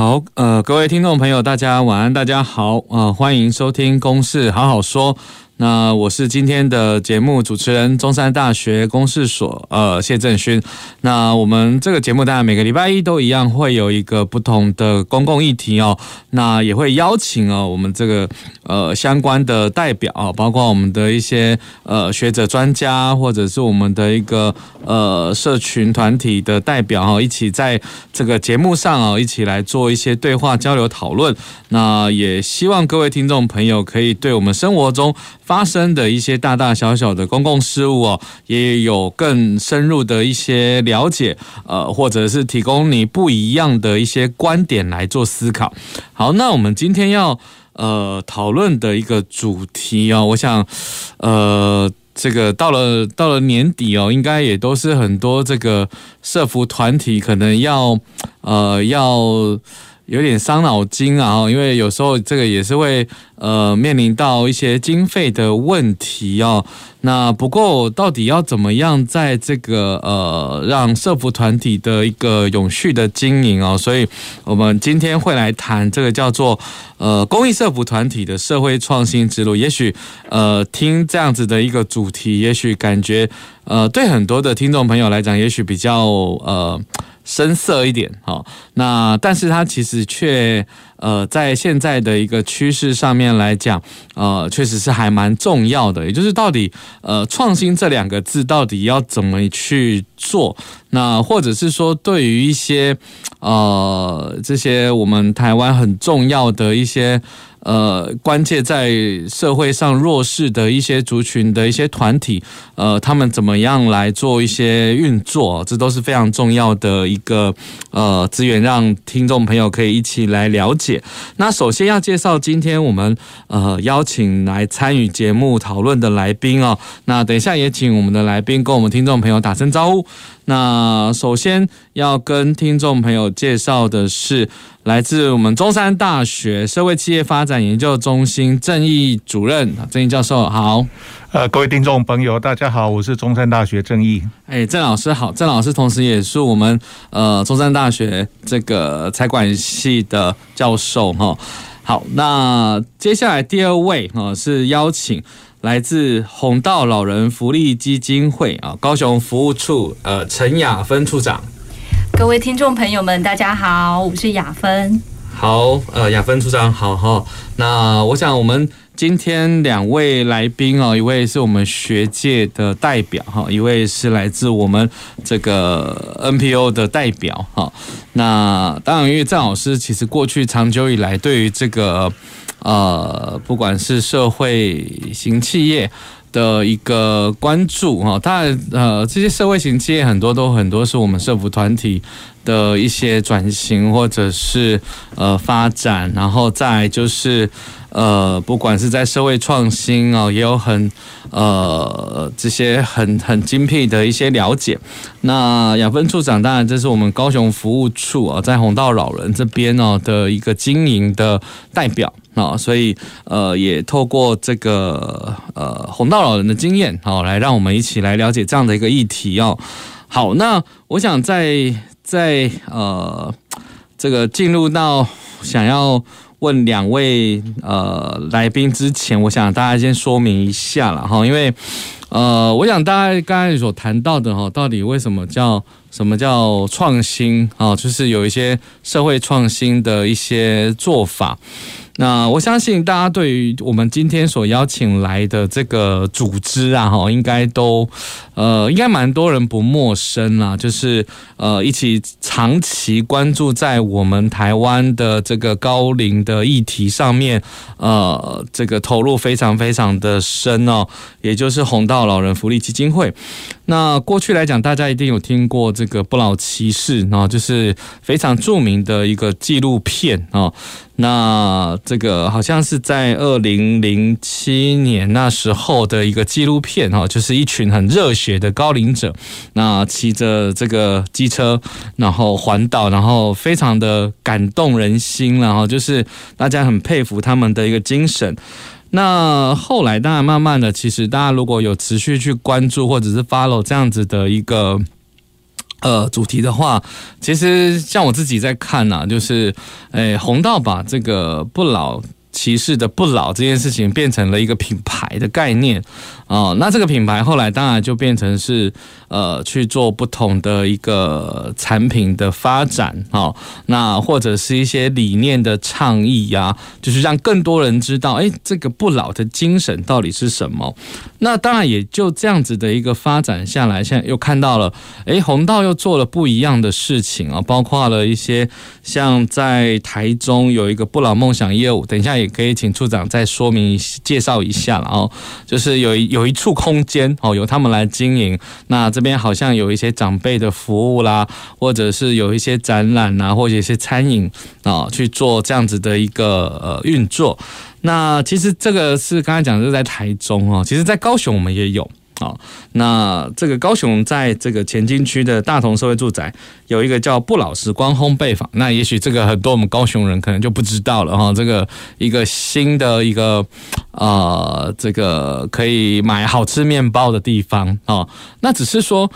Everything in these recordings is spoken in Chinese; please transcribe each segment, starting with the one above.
好，呃，各位听众朋友，大家晚安，大家好，呃，欢迎收听《公事好好说》。那我是今天的节目主持人，中山大学公事所呃谢正勋。那我们这个节目当然每个礼拜一都一样，会有一个不同的公共议题哦。那也会邀请哦我们这个呃相关的代表，包括我们的一些呃学者专家，或者是我们的一个呃社群团体的代表哈，一起在这个节目上啊，一起来做一些对话交流讨论。那也希望各位听众朋友可以对我们生活中发生的一些大大小小的公共事务哦，也有更深入的一些了解，呃，或者是提供你不一样的一些观点来做思考。好，那我们今天要呃讨论的一个主题哦，我想呃这个到了到了年底哦，应该也都是很多这个社福团体可能要呃要。有点伤脑筋啊，因为有时候这个也是会呃面临到一些经费的问题哦。那不过到底要怎么样在这个呃让社福团体的一个永续的经营哦，所以我们今天会来谈这个叫做呃公益社福团体的社会创新之路。也许呃听这样子的一个主题，也许感觉呃对很多的听众朋友来讲，也许比较呃。深色一点，好，那但是它其实却呃，在现在的一个趋势上面来讲，呃，确实是还蛮重要的。也就是到底呃，创新这两个字到底要怎么去做？那或者是说，对于一些呃这些我们台湾很重要的一些。呃，关键在社会上弱势的一些族群的一些团体，呃，他们怎么样来做一些运作，这都是非常重要的一个呃资源，让听众朋友可以一起来了解。那首先要介绍今天我们呃邀请来参与节目讨论的来宾哦。那等一下也请我们的来宾跟我们听众朋友打声招呼。那首先要跟听众朋友介绍的是来自我们中山大学社会企业发展研究中心郑毅主任，郑毅教授好。呃，各位听众朋友，大家好，我是中山大学郑毅。哎，郑老师好，郑老师同时也是我们呃中山大学这个财管系的教授哈。好，那接下来第二位哈是邀请。来自红道老人福利基金会啊，高雄服务处呃陈雅芬处长。各位听众朋友们，大家好，我是雅芬。好，呃，雅芬处长好哈。那我想我们今天两位来宾哦，一位是我们学界的代表哈，一位是来自我们这个 NPO 的代表哈。那当然，因为郑老师其实过去长久以来对于这个。呃，不管是社会型企业的一个关注哈，当然呃，这些社会型企业很多都很多是我们社福团体的一些转型或者是呃发展，然后再就是呃，不管是在社会创新啊，也有很呃这些很很精辟的一些了解。那养分处长，当然这是我们高雄服务处啊，在弘道老人这边哦的一个经营的代表。啊，所以呃，也透过这个呃红道老人的经验，好，来让我们一起来了解这样的一个议题哦。好，那我想在在呃这个进入到想要问两位呃来宾之前，我想大家先说明一下了哈，因为呃，我想大家刚才所谈到的哈，到底为什么叫什么叫创新啊？就是有一些社会创新的一些做法。那我相信大家对于我们今天所邀请来的这个组织啊，哈，应该都呃，应该蛮多人不陌生啦。就是呃，一起长期关注在我们台湾的这个高龄的议题上面，呃，这个投入非常非常的深哦。也就是红道老人福利基金会。那过去来讲，大家一定有听过这个不老骑士啊，就是非常著名的一个纪录片啊。那这个好像是在二零零七年那时候的一个纪录片哈，就是一群很热血的高龄者，那骑着这个机车，然后环岛，然后非常的感动人心，然后就是大家很佩服他们的一个精神。那后来当然慢慢的，其实大家如果有持续去关注或者是 follow 这样子的一个呃主题的话，其实像我自己在看呐、就是诶弘道把这个不老骑士的不老这件事情变成了一个品牌的概念。哦，那这个品牌后来当然就变成是呃去做不同的一个产品的发展哦，那或者是一些理念的倡议呀，就是让更多人知道，哎，这个不老的精神到底是什么？那当然也就这样子的一个发展下来，现在又看到了，哎，红道又做了不一样的事情啊，包括了一些像在台中有一个不老梦想业务，等一下也可以请处长再说明介绍一下了哦，就是有有。有一处空间哦，由他们来经营。那这边好像有一些长辈的服务啦，或者是有一些展览呐，或者一些餐饮啊，去做这样子的一个呃运作。那其实这个是刚才讲的是在台中哦，其实在高雄我们也有。好，那这个高雄在这个前进区的大同社会住宅有一个叫布老师光烘焙坊，那也许这个很多我们高雄人可能就不知道了哈。这个一个新的一个呃，这个可以买好吃面包的地方啊，那只是说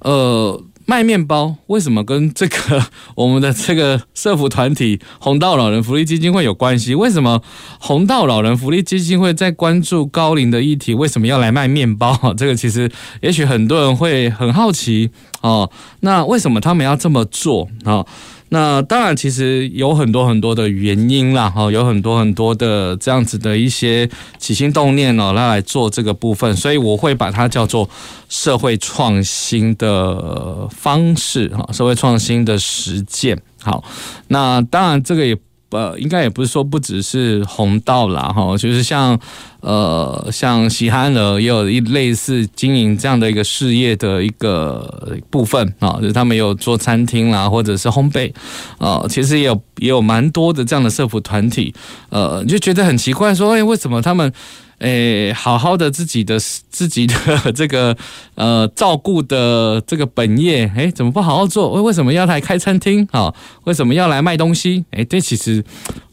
呃。卖面包为什么跟这个 我们的这个社福团体红道老人福利基金会有关系？为什么 红道老人福利基金会在关注高龄的议题？为什么要来卖面包？这个其实也许很多人会很好奇哦。那为什么他们要这么做啊？那当然，其实有很多很多的原因啦，哈，有很多很多的这样子的一些起心动念哦，来来做这个部分，所以我会把它叫做社会创新的方式哈，社会创新的实践。好，那当然这个也。呃，应该也不是说不只是红道啦，哈，就是像呃，像喜憨儿也有一类似经营这样的一个事业的一个部分啊，就是他们有做餐厅啦，或者是烘焙啊，其实也有也有蛮多的这样的社服团体，呃，就觉得很奇怪，说，哎，为什么他们？诶，好好的自己的自己的 这个呃照顾的这个本业，诶，怎么不好好做？为为什么要来开餐厅？啊，为什么要来卖东西？诶，这其实，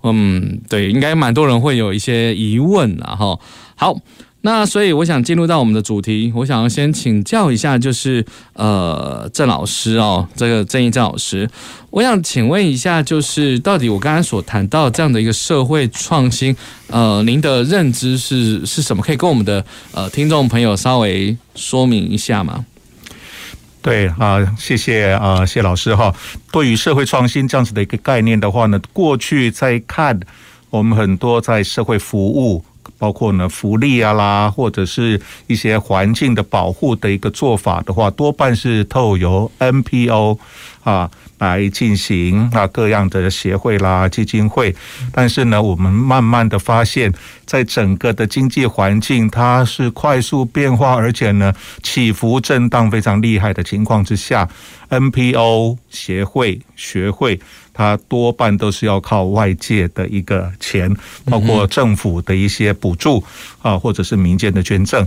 嗯，对，应该蛮多人会有一些疑问啊，哈。好。那所以我想进入到我们的主题，我想要先请教一下，就是呃郑老师哦，这个郑益郑老师，我想请问一下，就是到底我刚才所谈到这样的一个社会创新，呃，您的认知是是什么？可以跟我们的呃听众朋友稍微说明一下吗？对啊，谢谢啊谢老师哈。对于社会创新这样子的一个概念的话呢，过去在看我们很多在社会服务。包括呢福利啊啦，或者是一些环境的保护的一个做法的话，多半是透由 NPO 啊来进行啊各样的协会啦、基金会。但是呢，我们慢慢的发现，在整个的经济环境它是快速变化，而且呢起伏震荡非常厉害的情况之下，NPO 协会学会。它多半都是要靠外界的一个钱，包括政府的一些补助啊，或者是民间的捐赠。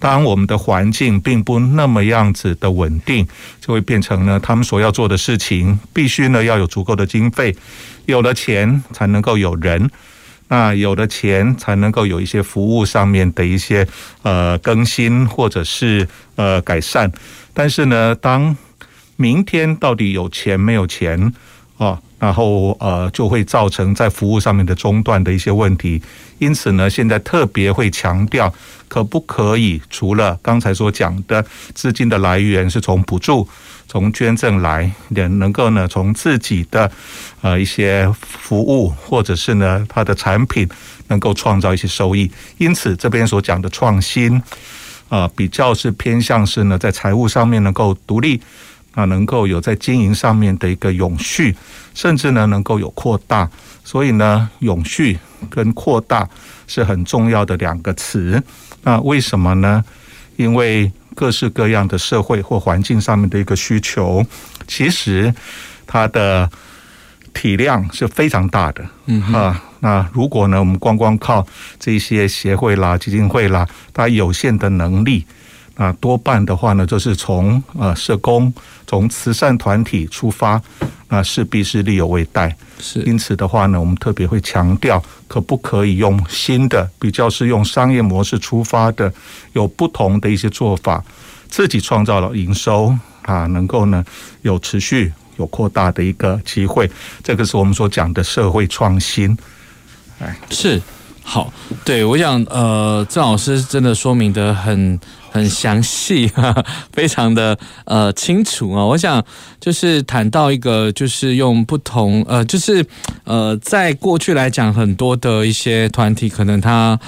当我们的环境并不那么样子的稳定，就会变成呢，他们所要做的事情必须呢要有足够的经费，有了钱才能够有人，那有了钱才能够有一些服务上面的一些呃更新或者是呃改善。但是呢，当明天到底有钱没有钱啊？然后呃，就会造成在服务上面的中断的一些问题。因此呢，现在特别会强调，可不可以除了刚才所讲的资金的来源是从补助、从捐赠来，也能够呢从自己的呃一些服务或者是呢它的产品能够创造一些收益。因此这边所讲的创新，啊，比较是偏向是呢在财务上面能够独立。啊，能够有在经营上面的一个永续，甚至呢能够有扩大，所以呢，永续跟扩大是很重要的两个词。那为什么呢？因为各式各样的社会或环境上面的一个需求，其实它的体量是非常大的，嗯啊，那如果呢，我们光光靠这些协会啦、基金会啦，它有限的能力，啊，多半的话呢，就是从呃社工、从慈善团体出发，那势必是力有未逮。是，因此的话呢，我们特别会强调，可不可以用新的，比较是用商业模式出发的，有不同的一些做法，自己创造了营收啊，能够呢有持续。有扩大的一个机会，这个是我们所讲的社会创新。哎，是好，对，我想呃，郑老师真的说明的很很详细，非常的呃清楚啊。我想就是谈到一个，就是用不同呃，就是呃，在过去来讲，很多的一些团体可能他。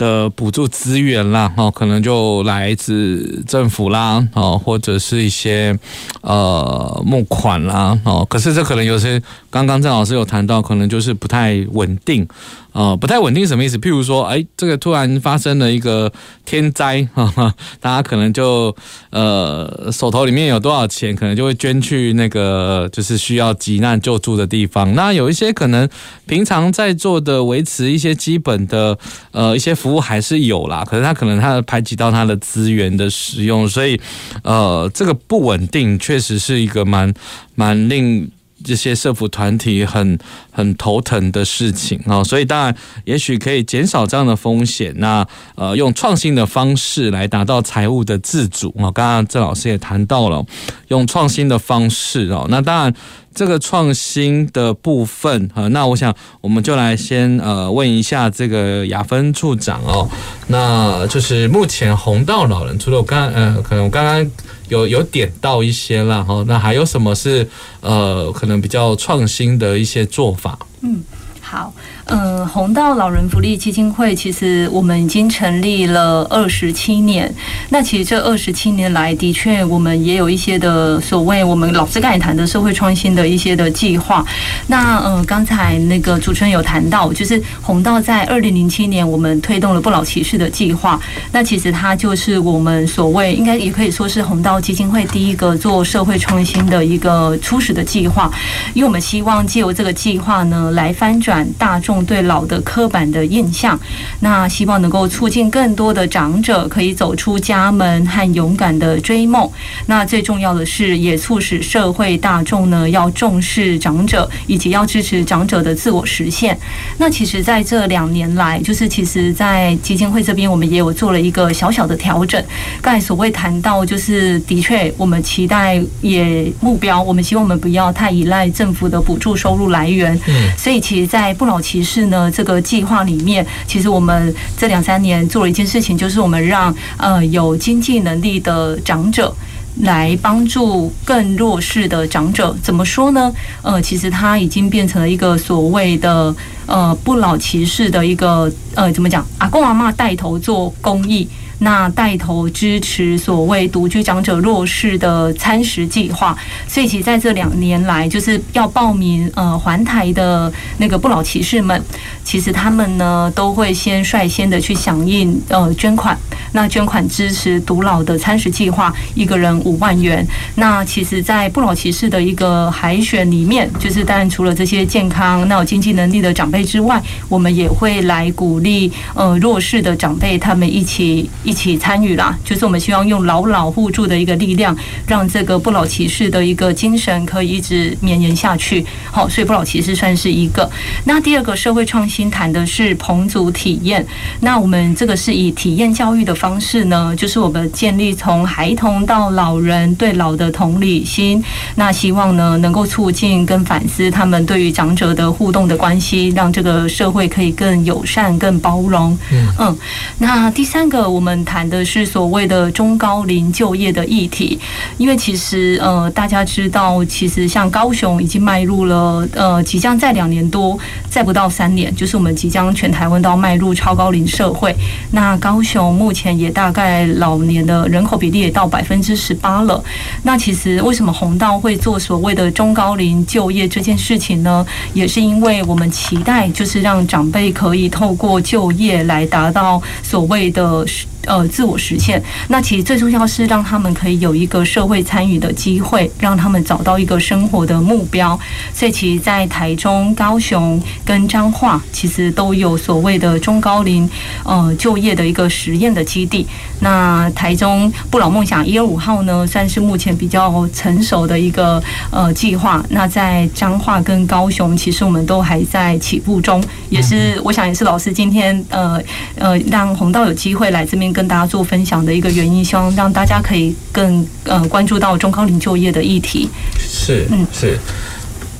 的补助资源啦，哦，可能就来自政府啦，哦，或者是一些呃募款啦，哦，可是这可能有些刚刚郑老师有谈到，可能就是不太稳定。呃，不太稳定什么意思？譬如说，哎，这个突然发生了一个天灾，哈哈，大家可能就呃手头里面有多少钱，可能就会捐去那个就是需要急难救助的地方。那有一些可能平常在做的维持一些基本的呃一些服务还是有啦，可是他可能他排挤到他的资源的使用，所以呃这个不稳定确实是一个蛮蛮令。这些社福团体很很头疼的事情啊，所以当然也许可以减少这样的风险。那呃，用创新的方式来达到财务的自主啊。刚刚郑老师也谈到了用创新的方式哦。那当然这个创新的部分啊，那我想我们就来先呃问一下这个雅芬处长哦。那就是目前红道老人，除了我刚呃，可能我刚刚。有有点到一些了哈，那还有什么是呃可能比较创新的一些做法？嗯，好。嗯，弘道老人福利基金会其实我们已经成立了二十七年。那其实这二十七年来，的确我们也有一些的所谓我们老师刚才谈的社会创新的一些的计划。那呃，刚才那个主持人有谈到，就是弘道在二零零七年我们推动了不老骑士的计划。那其实它就是我们所谓应该也可以说是弘道基金会第一个做社会创新的一个初始的计划，因为我们希望借由这个计划呢，来翻转大众。对老的刻板的印象，那希望能够促进更多的长者可以走出家门和勇敢的追梦。那最重要的是，也促使社会大众呢要重视长者，以及要支持长者的自我实现。那其实，在这两年来，就是其实，在基金会这边，我们也有做了一个小小的调整。刚才所谓谈到，就是的确，我们期待也目标，我们希望我们不要太依赖政府的补助收入来源。嗯，所以其实，在不老骑士。是呢，这个计划里面，其实我们这两三年做了一件事情，就是我们让呃有经济能力的长者来帮助更弱势的长者。怎么说呢？呃，其实他已经变成了一个所谓的呃不老骑士的一个呃怎么讲？阿公阿嬷带头做公益。那带头支持所谓独居长者弱势的餐食计划，所以其实在这两年来，就是要报名呃环台的那个不老骑士们，其实他们呢都会先率先的去响应呃捐款，那捐款支持独老的餐食计划，一个人五万元。那其实，在不老骑士的一个海选里面，就是当然除了这些健康、那有经济能力的长辈之外，我们也会来鼓励呃弱势的长辈他们一起。一起参与啦，就是我们希望用老老互助的一个力量，让这个不老骑士的一个精神可以一直绵延下去。好，所以不老骑士算是一个。那第二个社会创新谈的是棚族体验。那我们这个是以体验教育的方式呢，就是我们建立从孩童到老人对老的同理心。那希望呢能够促进跟反思他们对于长者的互动的关系，让这个社会可以更友善、更包容。嗯，那第三个我们。谈的是所谓的中高龄就业的议题，因为其实呃，大家知道，其实像高雄已经迈入了呃，即将在两年多，再不到三年，就是我们即将全台湾都要迈入超高龄社会。那高雄目前也大概老年的人口比例也到百分之十八了。那其实为什么红道会做所谓的中高龄就业这件事情呢？也是因为我们期待就是让长辈可以透过就业来达到所谓的。呃自我实现。那其实最重要是让他们可以有一个社会参与的机会，让他们找到一个生活的目标。所以其实，在台中、高雄跟彰化，其实都有所谓的中高龄呃就业的一个实验的基地。那台中不老梦想一二五号呢，算是目前比较成熟的一个呃计划。那在彰化跟高雄，其实我们都还在起步中，也是我想也是老师今天呃呃让红道有机会来这边跟大家做分享的一个原因，希望让大家可以更呃关注到中高龄就业的议题。是，嗯，是。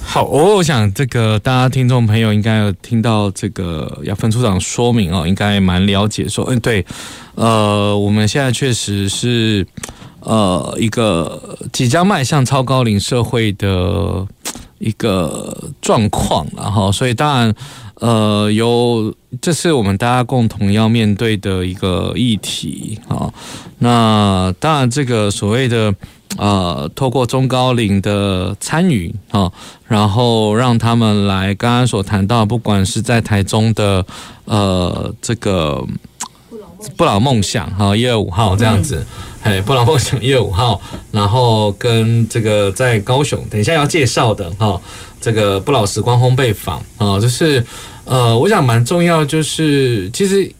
好，我想这个大家听众朋友应该有听到这个亚芬处长说明哦，应该蛮了解说，嗯，对，呃，我们现在确实是呃一个即将迈向超高龄社会的一个状况，然后，所以当然。呃，有，这是我们大家共同要面对的一个议题啊。那当然，这个所谓的呃，透过中高龄的参与啊，然后让他们来，刚刚所谈到，不管是在台中的呃这个不老梦想哈一二五号这样子，哎，不老梦想一二五号，然后跟这个在高雄，等一下要介绍的哈，这个不老时光烘焙坊啊，就是。呃，我想蛮重要，就是其实，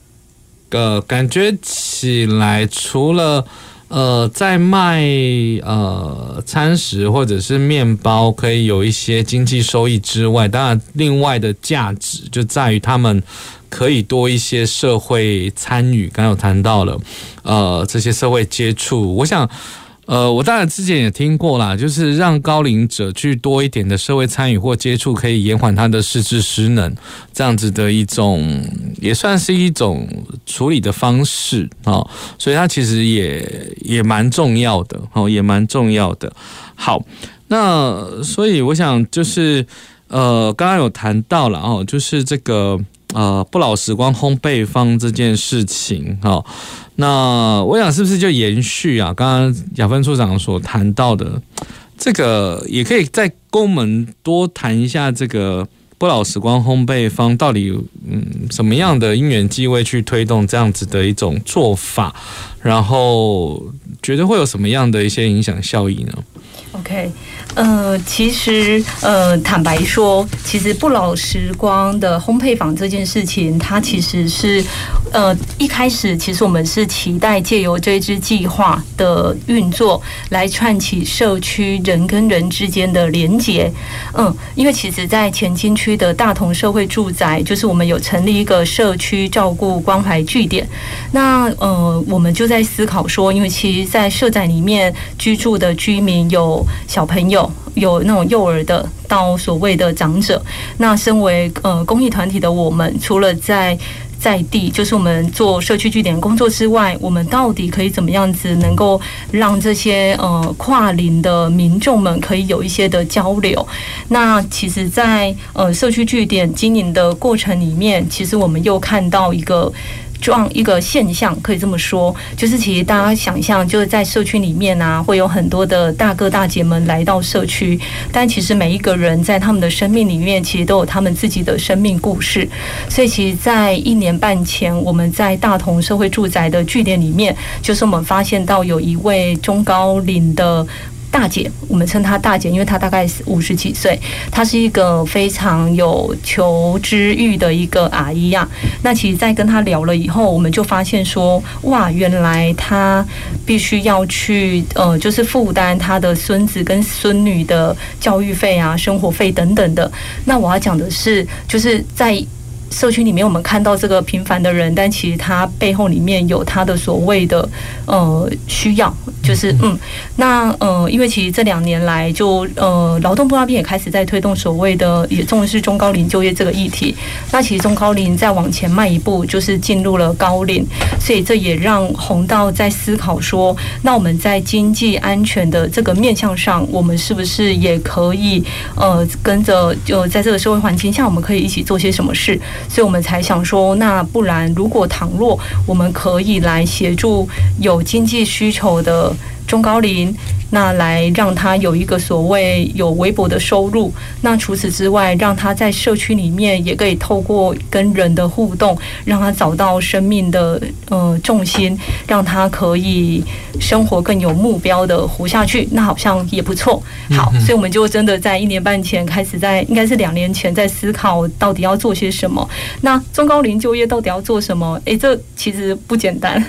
呃，感觉起来，除了呃在卖呃餐食或者是面包可以有一些经济收益之外，当然另外的价值就在于他们可以多一些社会参与。刚刚有谈到了，呃，这些社会接触，我想。呃，我当然之前也听过啦，就是让高龄者去多一点的社会参与或接触，可以延缓他的失智失能，这样子的一种，也算是一种处理的方式哦。所以它其实也也蛮重要的哦，也蛮重要的。好，那所以我想就是呃，刚刚有谈到了哦，就是这个呃不老时光烘焙坊这件事情哦。那我想是不是就延续啊？刚刚雅芬处长所谈到的这个，也可以再跟我们多谈一下这个不老时光烘焙坊到底嗯什么样的因缘机会去推动这样子的一种做法，然后觉得会有什么样的一些影响效益呢？OK。呃，其实呃，坦白说，其实不老时光的烘焙坊这件事情，它其实是呃一开始，其实我们是期待借由这支计划的运作，来串起社区人跟人之间的连结。嗯，因为其实，在前金区的大同社会住宅，就是我们有成立一个社区照顾关怀据点。那呃，我们就在思考说，因为其实，在社宅里面居住的居民有小朋友。有那种幼儿的到所谓的长者，那身为呃公益团体的我们，除了在在地就是我们做社区据点工作之外，我们到底可以怎么样子能够让这些呃跨龄的民众们可以有一些的交流？那其实在呃社区据点经营的过程里面，其实我们又看到一个。状一个现象可以这么说，就是其实大家想象，就是在社区里面啊，会有很多的大哥大姐们来到社区，但其实每一个人在他们的生命里面，其实都有他们自己的生命故事。所以，其实，在一年半前，我们在大同社会住宅的据点里面，就是我们发现到有一位中高龄的。大姐，我们称她大姐，因为她大概是五十几岁，她是一个非常有求知欲的一个阿姨呀。那其实，在跟她聊了以后，我们就发现说，哇，原来她必须要去呃，就是负担她的孙子跟孙女的教育费啊、生活费等等的。那我要讲的是，就是在。社区里面，我们看到这个平凡的人，但其实他背后里面有他的所谓的呃需要，就是嗯，那呃，因为其实这两年来就，呃劳动部那边也开始在推动所谓的也重视中高龄就业这个议题。那其实中高龄再往前迈一步，就是进入了高龄，所以这也让红道在思考说，那我们在经济安全的这个面向上，我们是不是也可以呃跟着就在这个社会环境下，我们可以一起做些什么事？所以我们才想说，那不然如果倘若我们可以来协助有经济需求的中高龄，那来让他有一个所谓有微薄的收入。那除此之外，让他在社区里面也可以透过跟人的互动，让他找到生命的呃重心，让他可以生活更有目标的活下去。那好像也不错。好，所以我们就真的在一年半前开始在，应该是两年前在思考到底要做些什么。那中高龄就业到底要做什么？诶，这其实不简单，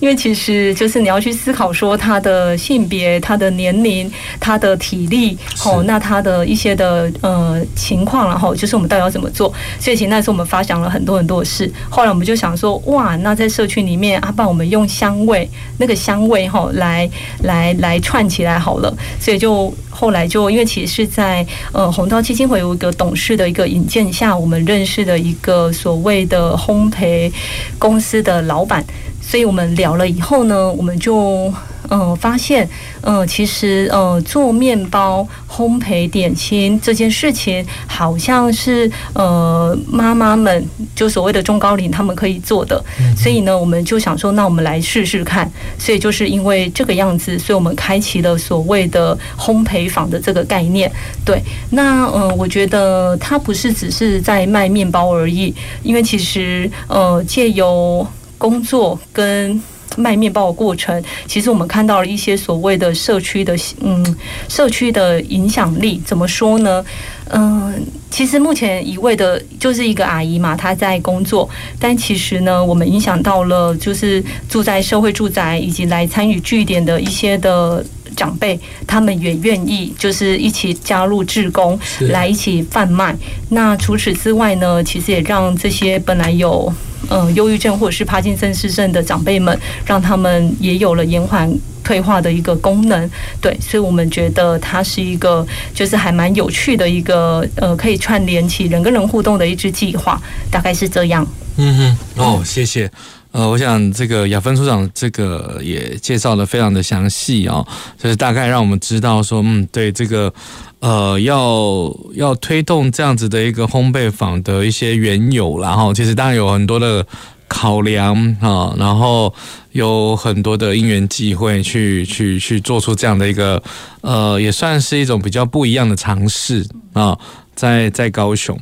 因为其实就是你要去思考说他的性别、他的年龄、他的体力，哦，那他的一些的呃情况，然后就是我们到底要怎么做。所以其实那时候我们发想了很多很多的事。后来我们就想说，哇，那在社区里面，啊，不然我们用香味那个香味哈来来来串起来好了。所以就后来就因为其实是在呃红道基金会有一个董事的一个引荐下，我们认识的一个所谓的烘焙公司的老板，所以我们聊了以后呢，我们就。嗯、呃，发现，嗯、呃，其实，呃，做面包、烘焙点心这件事情，好像是呃妈妈们就所谓的中高龄他们可以做的，所以呢，我们就想说，那我们来试试看。所以就是因为这个样子，所以我们开启了所谓的烘焙坊的这个概念。对，那呃，我觉得它不是只是在卖面包而已，因为其实呃，借由工作跟卖面包的过程，其实我们看到了一些所谓的社区的，嗯，社区的影响力。怎么说呢？嗯，其实目前一位的就是一个阿姨嘛，她在工作，但其实呢，我们影响到了就是住在社会住宅以及来参与据点的一些的长辈，他们也愿意就是一起加入志工，来一起贩卖。那除此之外呢，其实也让这些本来有。嗯，忧郁症或者是帕金森氏症的长辈们，让他们也有了延缓退化的一个功能。对，所以我们觉得它是一个，就是还蛮有趣的一个，呃，可以串联起人跟人互动的一支计划，大概是这样。嗯哼，哦，谢谢。呃，我想这个雅芬处长这个也介绍的非常的详细哦，就是大概让我们知道说，嗯，对这个。呃，要要推动这样子的一个烘焙坊的一些缘由，然后其实当然有很多的考量啊，然后有很多的因缘机会去去去做出这样的一个呃，也算是一种比较不一样的尝试啊，在在高雄。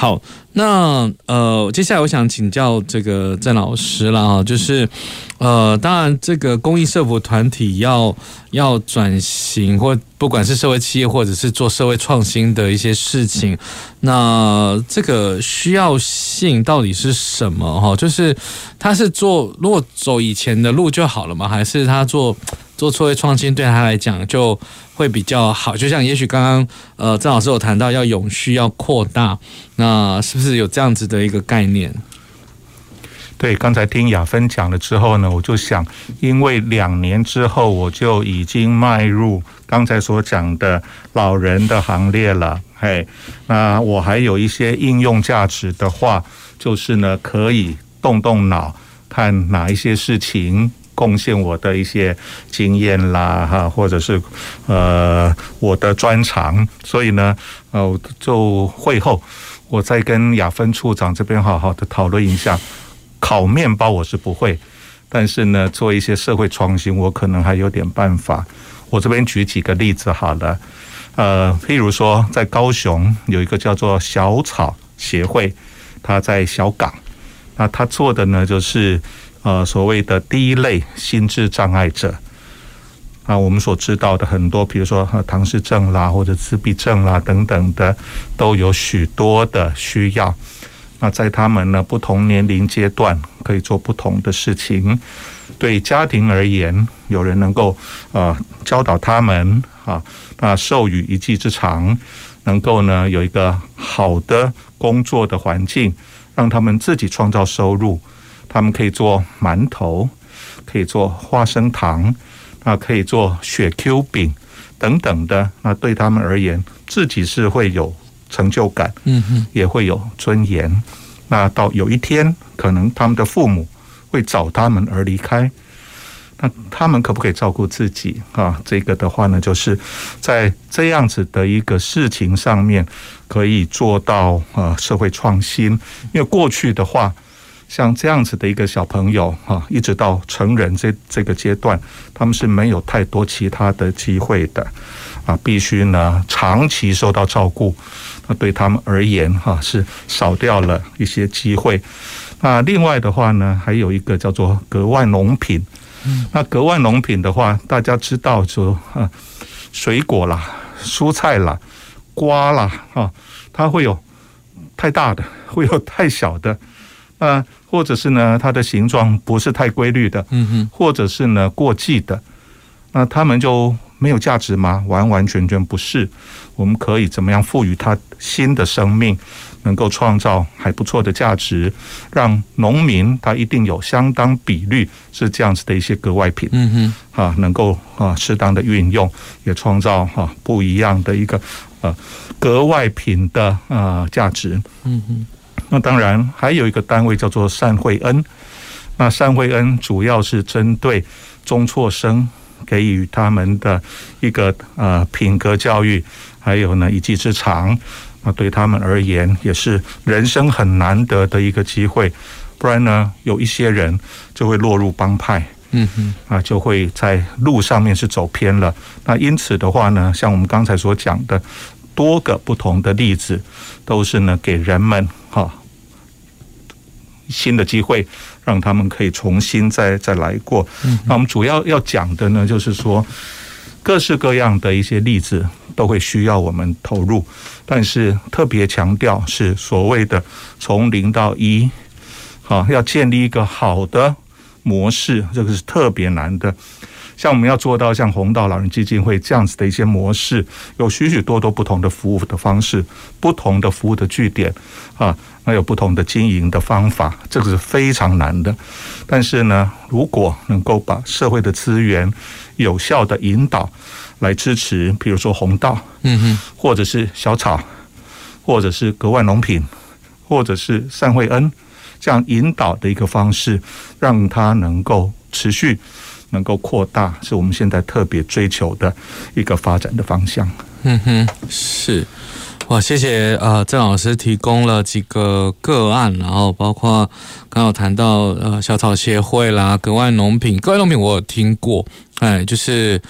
好，那呃，接下来我想请教这个郑老师了啊，就是呃，当然这个公益社福团体要要转型，或不管是社会企业，或者是做社会创新的一些事情，那这个需要性到底是什么？哈，就是他是做如果走以前的路就好了吗？还是他做做社会创新对他来讲就？会比较好，就像也许刚刚呃郑老师有谈到要永续要扩大，那是不是有这样子的一个概念？对，刚才听雅芬讲了之后呢，我就想，因为两年之后我就已经迈入刚才所讲的老人的行列了，嘿，那我还有一些应用价值的话，就是呢可以动动脑，看哪一些事情。贡献我的一些经验啦，哈，或者是呃我的专长，所以呢，呃，就会后我再跟雅芬处长这边好好的讨论一下。烤面包我是不会，但是呢，做一些社会创新，我可能还有点办法。我这边举几个例子好了，呃，譬如说在高雄有一个叫做小草协会，他在小港，那他做的呢就是。呃，所谓的第一类心智障碍者啊，我们所知道的很多，比如说唐氏症啦，或者自闭症啦等等的，都有许多的需要。那在他们呢不同年龄阶段，可以做不同的事情。对家庭而言，有人能够呃教导他们啊，那授予一技之长，能够呢有一个好的工作的环境，让他们自己创造收入。他们可以做馒头，可以做花生糖，啊，可以做雪 Q 饼等等的。那对他们而言，自己是会有成就感，嗯哼，也会有尊严。那到有一天，可能他们的父母会找他们而离开，那他们可不可以照顾自己啊？这个的话呢，就是在这样子的一个事情上面，可以做到呃社会创新。因为过去的话。像这样子的一个小朋友哈，一直到成人这这个阶段，他们是没有太多其他的机会的啊，必须呢长期受到照顾，那对他们而言哈是少掉了一些机会。那另外的话呢，还有一个叫做格外农品。嗯，那格外农品的话，大家知道就啊，水果啦、蔬菜啦、瓜啦啊，它会有太大的，会有太小的，啊，或者是呢，它的形状不是太规律的，嗯哼，或者是呢过季的，那它们就没有价值吗？完完全全不是。我们可以怎么样赋予它新的生命？能够创造还不错的价值，让农民他一定有相当比率是这样子的一些格外品，嗯哼，啊，能够啊适当的运用，也创造哈不一样的一个呃格外品的啊价值，嗯哼。那当然还有一个单位叫做善惠恩，那善惠恩主要是针对中辍生给予他们的一个呃品格教育，还有呢一技之长。那对他们而言，也是人生很难得的一个机会，不然呢，有一些人就会落入帮派，嗯哼，啊，就会在路上面是走偏了。那因此的话呢，像我们刚才所讲的多个不同的例子，都是呢给人们哈新的机会，让他们可以重新再再来过。那我们主要要讲的呢，就是说各式各样的一些例子都会需要我们投入。但是特别强调是所谓的从零到一，好，要建立一个好的模式，这个是特别难的。像我们要做到像红道老人基金会这样子的一些模式，有许许多多不同的服务的方式，不同的服务的据点啊，那有不同的经营的方法，这个是非常难的。但是呢，如果能够把社会的资源有效的引导。来支持，比如说红道，嗯哼，或者是小草，或者是格外农品，或者是善惠恩，这样引导的一个方式，让它能够持续，能够扩大，是我们现在特别追求的一个发展的方向。嗯哼，是，哇，谢谢呃郑老师提供了几个个案，然后包括刚刚有谈到呃小草协会啦，格外农品，格外农品我有听过，哎，就是。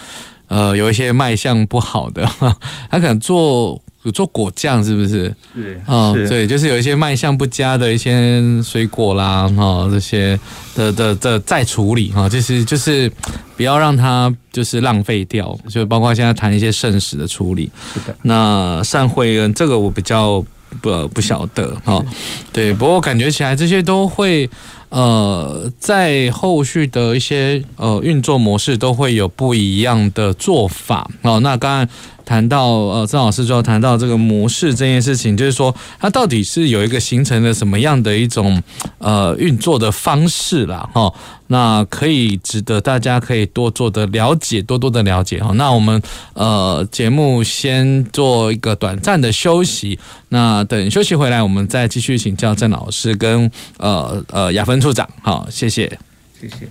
呃，有一些卖相不好的，他可能做有做果酱，是不是？对，啊、哦，对，就是有一些卖相不佳的一些水果啦，哈、哦，这些的的的再处理哈，就是就是不要让它就是浪费掉，就包括现在谈一些剩食的处理。是的，那善惠恩这个我比较不不晓得哈，对，不过感觉起来这些都会。呃，在后续的一些呃运作模式都会有不一样的做法哦。那刚刚。谈到呃，郑老师就要谈到这个模式这件事情，就是说它到底是有一个形成的什么样的一种呃运作的方式啦，哈，那可以值得大家可以多做的了解，多多的了解哈。那我们呃节目先做一个短暂的休息，那等休息回来，我们再继续请教郑老师跟呃呃雅芬处长，好，谢谢，谢谢。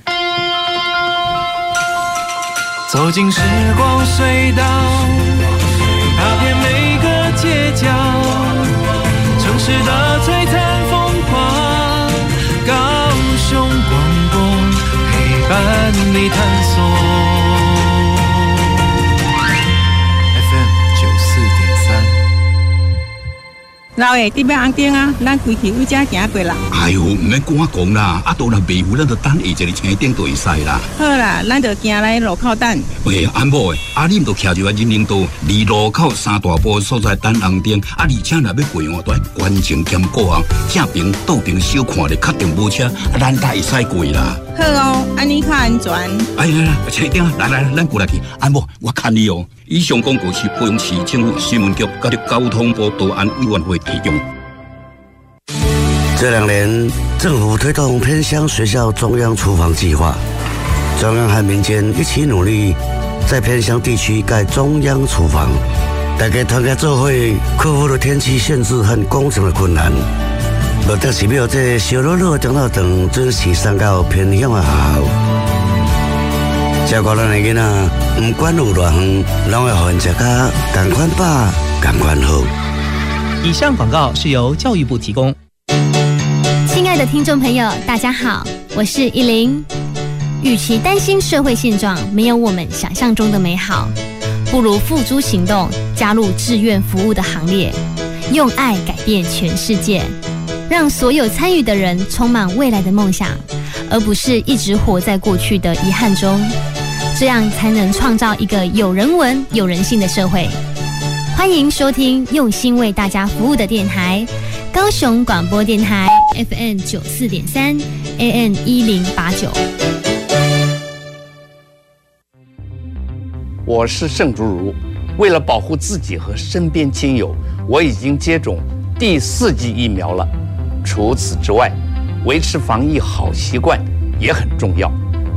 走进时光隧道。踏遍每个街角，城市的璀璨风光，高雄广播陪伴你探索。老爷，这边红灯啊，咱开去有家行过啦。哎呦，唔免跟我讲啦，啊，都来未赴，咱就等下一个车顶就会使啦。好啦，咱就行来路口等。喂，安某诶，啊，你唔都徛住个人行道，离路口三大步所在等红灯，啊，而且若要过换都关前兼顾啊，正边倒边小看咧，确定无车，啊，咱才会使过啦。好哦，安尼较安全。哎呀，车顶啊，来来来，咱过来去。安某，我看你哦。以上广告是高雄市政府新闻局甲你交通部道安委员会提供。这两年，政府推动偏乡学校中央厨房计划，中央和民间一起努力，在偏乡地区盖中央厨房。大家团结作伙，克服了天气限制和工程的困难，落得是要这小乐乐长大等准时上到偏乡的学校。照顾咱的囡仔，不管有多远，拢会好食个同款饱、同款好。以上广告是由教育部提供。亲爱的听众朋友，大家好，我是依琳。与其担心社会现状没有我们想象中的美好，不如付诸行动，加入志愿服务的行列，用爱改变全世界，让所有参与的人充满未来的梦想，而不是一直活在过去的遗憾中。这样才能创造一个有人文、有人性的社会。欢迎收听用心为大家服务的电台——高雄广播电台 FM 九四点三，AN 一零八九。我是盛竹如，为了保护自己和身边亲友，我已经接种第四剂疫苗了。除此之外，维持防疫好习惯也很重要，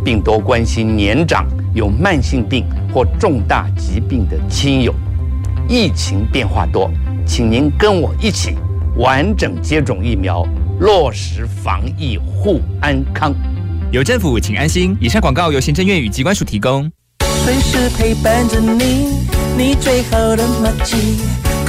并多关心年长。有慢性病或重大疾病的亲友，疫情变化多，请您跟我一起完整接种疫苗，落实防疫护安康。有政府，请安心。以上广告由行政院与机关署提供。随时陪伴着你，你最好的麻吉，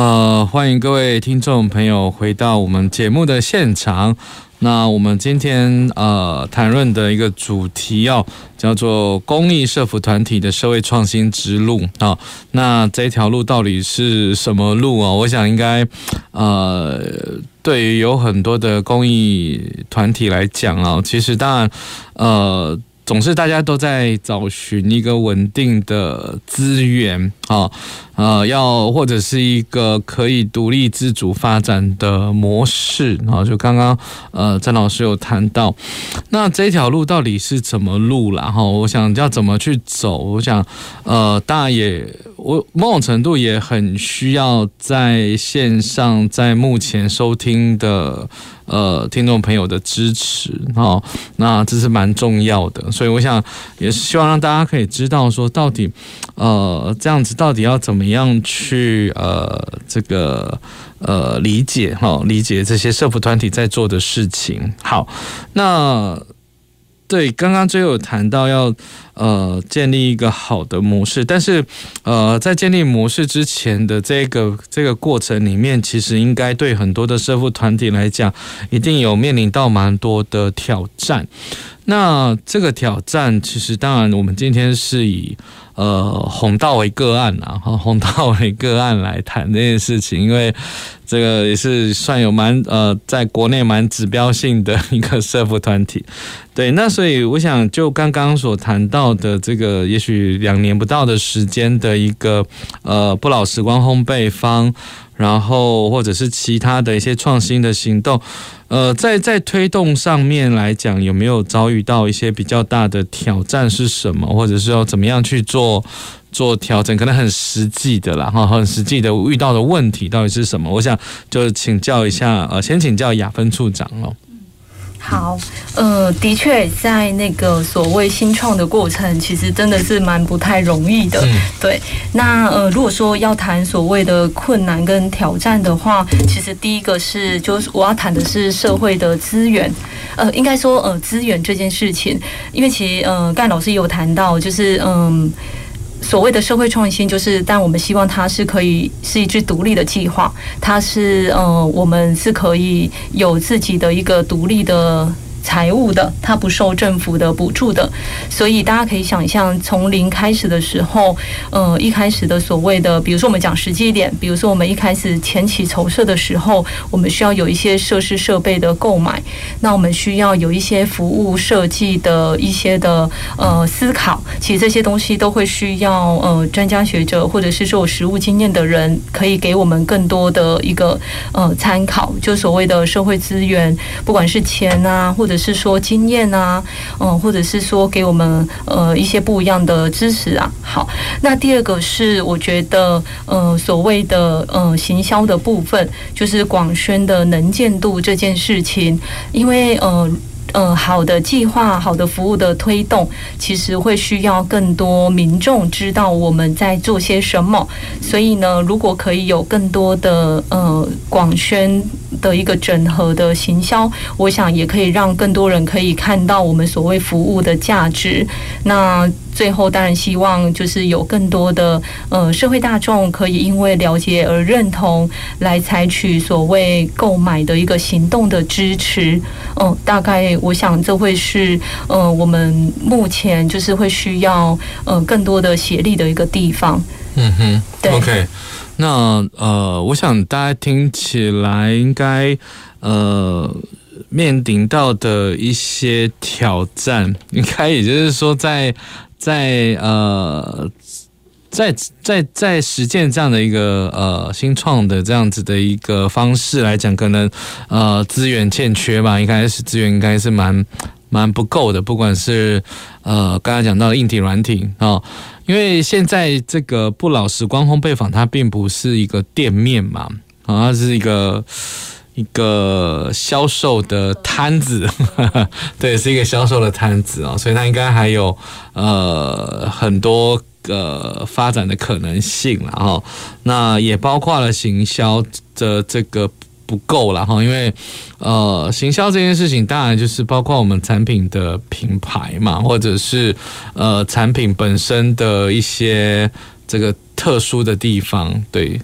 呃，欢迎各位听众朋友回到我们节目的现场。那我们今天呃谈论的一个主题要叫做公益社福团体的社会创新之路啊。那这条路到底是什么路啊？我想应该呃对于有很多的公益团体来讲啊，其实当然呃。总是大家都在找寻一个稳定的资源啊，呃，要或者是一个可以独立自主发展的模式啊。就刚刚呃，郑老师有谈到，那这条路到底是怎么路啦？哈，我想要怎么去走？我想呃，大家也我某种程度也很需要在线上，在目前收听的。呃，听众朋友的支持哦，那这是蛮重要的，所以我想也是希望让大家可以知道说，到底呃这样子到底要怎么样去呃这个呃理解哈，理解这些社福团体在做的事情。好，那。对，刚刚就有谈到要呃建立一个好的模式，但是呃在建立模式之前的这个这个过程里面，其实应该对很多的社福团体来讲，一定有面临到蛮多的挑战。那这个挑战，其实当然我们今天是以。呃，洪道为个案啊，哈，弘道为个案来谈这件事情，因为这个也是算有蛮呃，在国内蛮指标性的一个社服团体，对，那所以我想就刚刚所谈到的这个，也许两年不到的时间的一个呃不老时光烘焙方。然后，或者是其他的一些创新的行动，呃，在在推动上面来讲，有没有遭遇到一些比较大的挑战是什么？或者是要怎么样去做做调整？可能很实际的啦，哈，很实际的遇到的问题到底是什么？我想就请教一下，呃，先请教雅芬处长哦。好，呃，的确，在那个所谓新创的过程，其实真的是蛮不太容易的。嗯、对，那呃，如果说要谈所谓的困难跟挑战的话，其实第一个是，就是我要谈的是社会的资源，呃，应该说呃资源这件事情，因为其实呃，盖老师也有谈到，就是嗯。呃所谓的社会创新，就是但我们希望它是可以是一支独立的计划，它是呃，我们是可以有自己的一个独立的。财务的，它不受政府的补助的，所以大家可以想象，从零开始的时候，呃，一开始的所谓的，比如说我们讲实际一点，比如说我们一开始前期筹设的时候，我们需要有一些设施设备的购买，那我们需要有一些服务设计的一些的呃思考，其实这些东西都会需要呃专家学者或者是说有实务经验的人，可以给我们更多的一个呃参考，就所谓的社会资源，不管是钱啊或是说经验啊，嗯，或者是说给我们呃一些不一样的知识啊。好，那第二个是我觉得呃所谓的呃行销的部分，就是广宣的能见度这件事情，因为呃。呃，好的计划、好的服务的推动，其实会需要更多民众知道我们在做些什么。所以呢，如果可以有更多的呃广宣的一个整合的行销，我想也可以让更多人可以看到我们所谓服务的价值。那最后当然希望就是有更多的呃社会大众可以因为了解而认同，来采取所谓购买的一个行动的支持。嗯、呃，大概。我想这会是呃，我们目前就是会需要呃更多的协力的一个地方。嗯哼，对。OK，那呃，我想大家听起来应该呃面临到的一些挑战，应该也就是说在，在呃。在在在实践这样的一个呃新创的这样子的一个方式来讲，可能呃资源欠缺吧，应该是资源应该是蛮蛮不够的，不管是呃刚才讲到硬体软体啊、因为现在这个不老时光烘焙坊它并不是一个店面嘛，啊、哦，它是一个一个销售的摊子，对，是一个销售的摊子啊、哦，所以它应该还有呃很多。个发展的可能性，然后那也包括了行销的这个不够了哈，因为呃，行销这件事情当然就是包括我们产品的品牌嘛，或者是呃产品本身的一些这个特殊的地方，对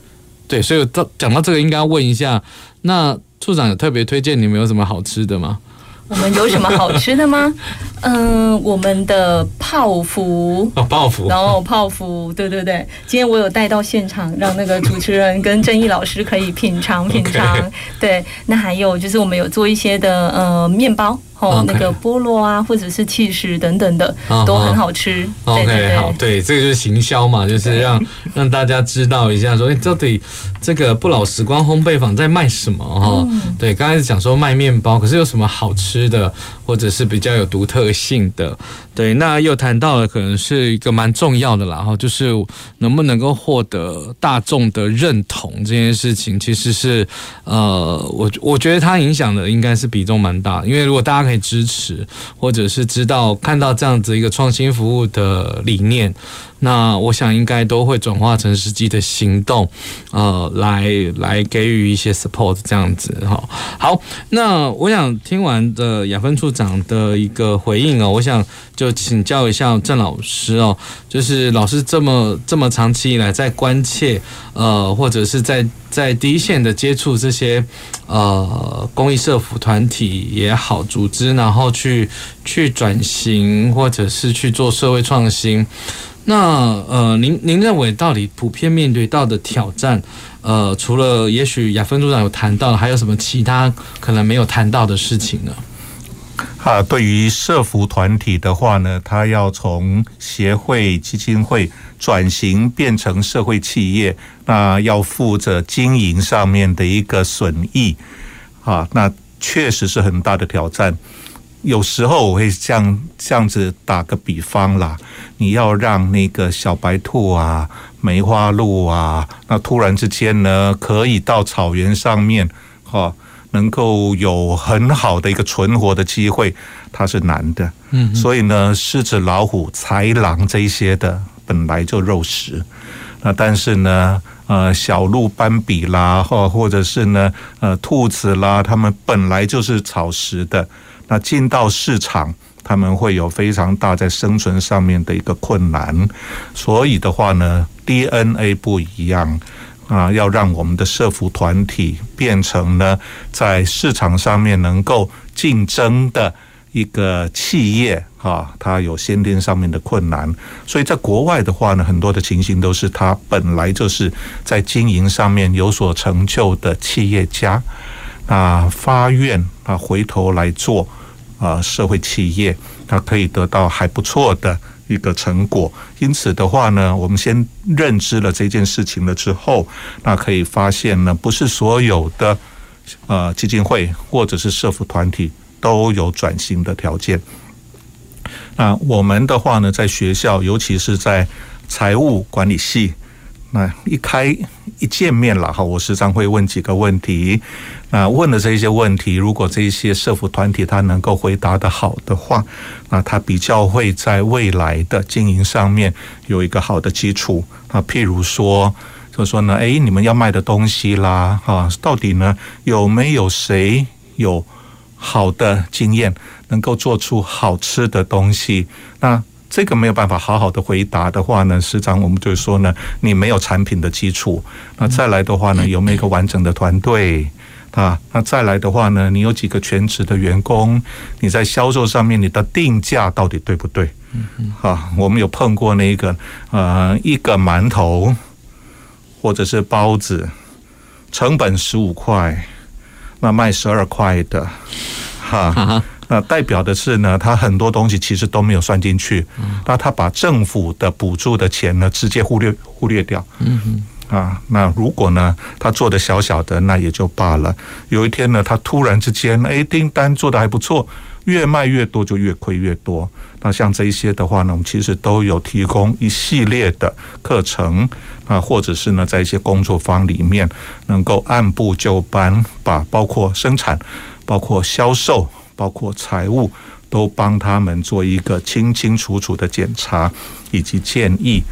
对，所以到讲到这个，应该问一下，那处长有特别推荐你们有什么好吃的吗？我们有什么好吃的吗？嗯，我们的泡芙哦，泡芙，然后泡芙，对对对，今天我有带到现场，让那个主持人跟正义老师可以品尝品尝。对，那还有就是我们有做一些的呃面包。哦，那个菠萝啊，或者是气势等等的，都很好吃。OK，对对对好，对，这个就是行销嘛，就是让让大家知道一下，说，哎，到底这个不老时光烘焙坊在卖什么？哈，对，刚开始讲说卖面包，可是有什么好吃的，或者是比较有独特性的？对，那又谈到了可能是一个蛮重要的啦，哈，就是能不能够获得大众的认同这件事情，其实是呃，我我觉得它影响的应该是比重蛮大，因为如果大家可以支持，或者是知道看到这样子一个创新服务的理念。那我想应该都会转化成实际的行动，呃，来来给予一些 support 这样子哈。好，那我想听完的雅芬处长的一个回应哦，我想就请教一下郑老师哦，就是老师这么这么长期以来在关切，呃，或者是在在第一线的接触这些呃公益社福团体也好，组织，然后去去转型或者是去做社会创新。那呃，您您认为到底普遍面对到的挑战，呃，除了也许雅芬组长有谈到，还有什么其他可能没有谈到的事情呢？啊，对于社福团体的话呢，他要从协会、基金会转型变成社会企业，那要负责经营上面的一个损益，啊，那确实是很大的挑战。有时候我会这样这样子打个比方啦，你要让那个小白兔啊、梅花鹿啊，那突然之间呢，可以到草原上面，哈，能够有很好的一个存活的机会，它是难的。嗯，所以呢，狮子、老虎、豺狼这些的本来就肉食，那但是呢，呃，小鹿斑比啦，或或者是呢，呃，兔子啦，它们本来就是草食的。那进到市场，他们会有非常大在生存上面的一个困难，所以的话呢，DNA 不一样啊，要让我们的社福团体变成呢，在市场上面能够竞争的一个企业啊，它有先天上面的困难，所以在国外的话呢，很多的情形都是他本来就是在经营上面有所成就的企业家。啊，发愿啊，回头来做啊，社会企业，它可以得到还不错的一个成果。因此的话呢，我们先认知了这件事情了之后，那可以发现呢，不是所有的呃基金会或者是社福团体都有转型的条件。那我们的话呢，在学校，尤其是在财务管理系，那一开一见面了哈，我时常会问几个问题。那问的这些问题，如果这些社福团体他能够回答得好的话，那他比较会在未来的经营上面有一个好的基础。那譬如说，就说呢，诶，你们要卖的东西啦，哈，到底呢有没有谁有好的经验？能够做出好吃的东西，那这个没有办法好好的回答的话呢，实际上我们就是说呢，你没有产品的基础。那再来的话呢，有没有一个完整的团队啊？那再来的话呢，你有几个全职的员工？你在销售上面，你的定价到底对不对？啊，我们有碰过那个呃，一个馒头或者是包子，成本十五块，那卖十二块的，哈。那代表的是呢，他很多东西其实都没有算进去，那他把政府的补助的钱呢直接忽略忽略掉。嗯哼，啊，那如果呢他做的小小的那也就罢了，有一天呢他突然之间哎订单做得还不错，越卖越多就越亏越多。那像这一些的话呢，我们其实都有提供一系列的课程啊，或者是呢在一些工作坊里面能够按部就班把包括生产、包括销售。包括财务都帮他们做一个清清楚楚的检查以及建议。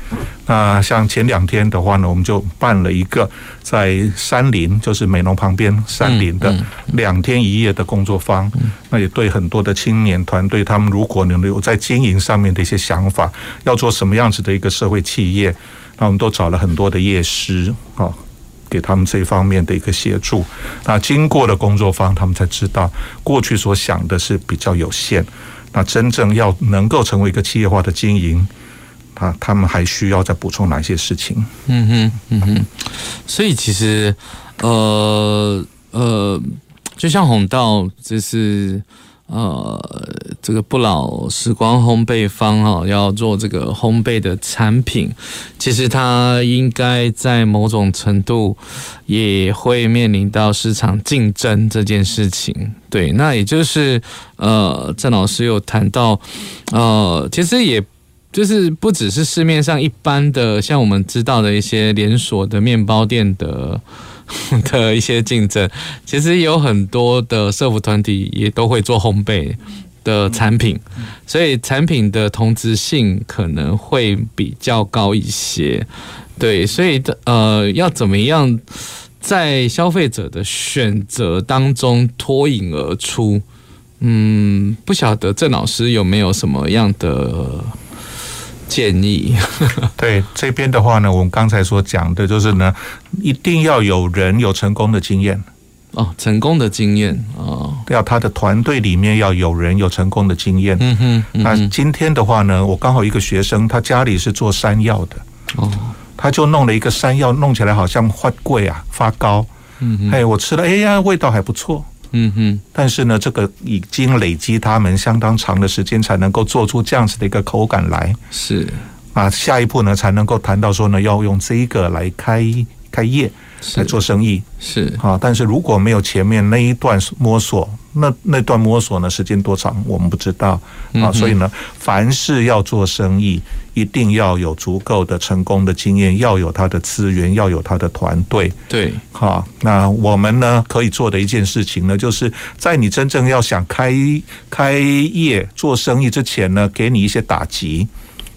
那像前两天的话呢，我们就办了一个在山林，就是美农旁边山林的两天一夜的工作坊。那也对很多的青年团队，他们如果能有在经营上面的一些想法，要做什么样子的一个社会企业，那我们都找了很多的业师啊。给他们这方面的一个协助，那经过了工作坊，他们才知道过去所想的是比较有限。那真正要能够成为一个企业化的经营，他他们还需要再补充哪些事情？嗯哼，嗯哼。所以其实，呃呃，就像弘道，就是。呃，这个不老时光烘焙坊哈，要做这个烘焙的产品，其实它应该在某种程度也会面临到市场竞争这件事情。对，那也就是呃，郑老师有谈到，呃，其实也就是不只是市面上一般的，像我们知道的一些连锁的面包店的。的一些竞争，其实有很多的社福团体也都会做烘焙的产品，所以产品的同质性可能会比较高一些。对，所以呃，要怎么样在消费者的选择当中脱颖而出？嗯，不晓得郑老师有没有什么样的？建议。对这边的话呢，我们刚才所讲的就是呢，一定要有人有成功的经验。哦，成功的经验哦，要他的团队里面要有人有成功的经验。嗯哼，那今天的话呢，我刚好一个学生，他家里是做山药的。哦，他就弄了一个山药，弄起来好像发贵啊，发糕。嗯哼，哎，我吃了，哎呀，味道还不错。嗯哼，但是呢，这个已经累积他们相当长的时间，才能够做出这样子的一个口感来。是啊，下一步呢，才能够谈到说呢，要用这个来开开业来做生意。是啊，但是如果没有前面那一段摸索。那那段摸索呢，时间多长我们不知道啊，所以呢，凡是要做生意，一定要有足够的成功的经验，要有他的资源，要有他的团队。对，好，那我们呢可以做的一件事情呢，就是在你真正要想开开业做生意之前呢，给你一些打击。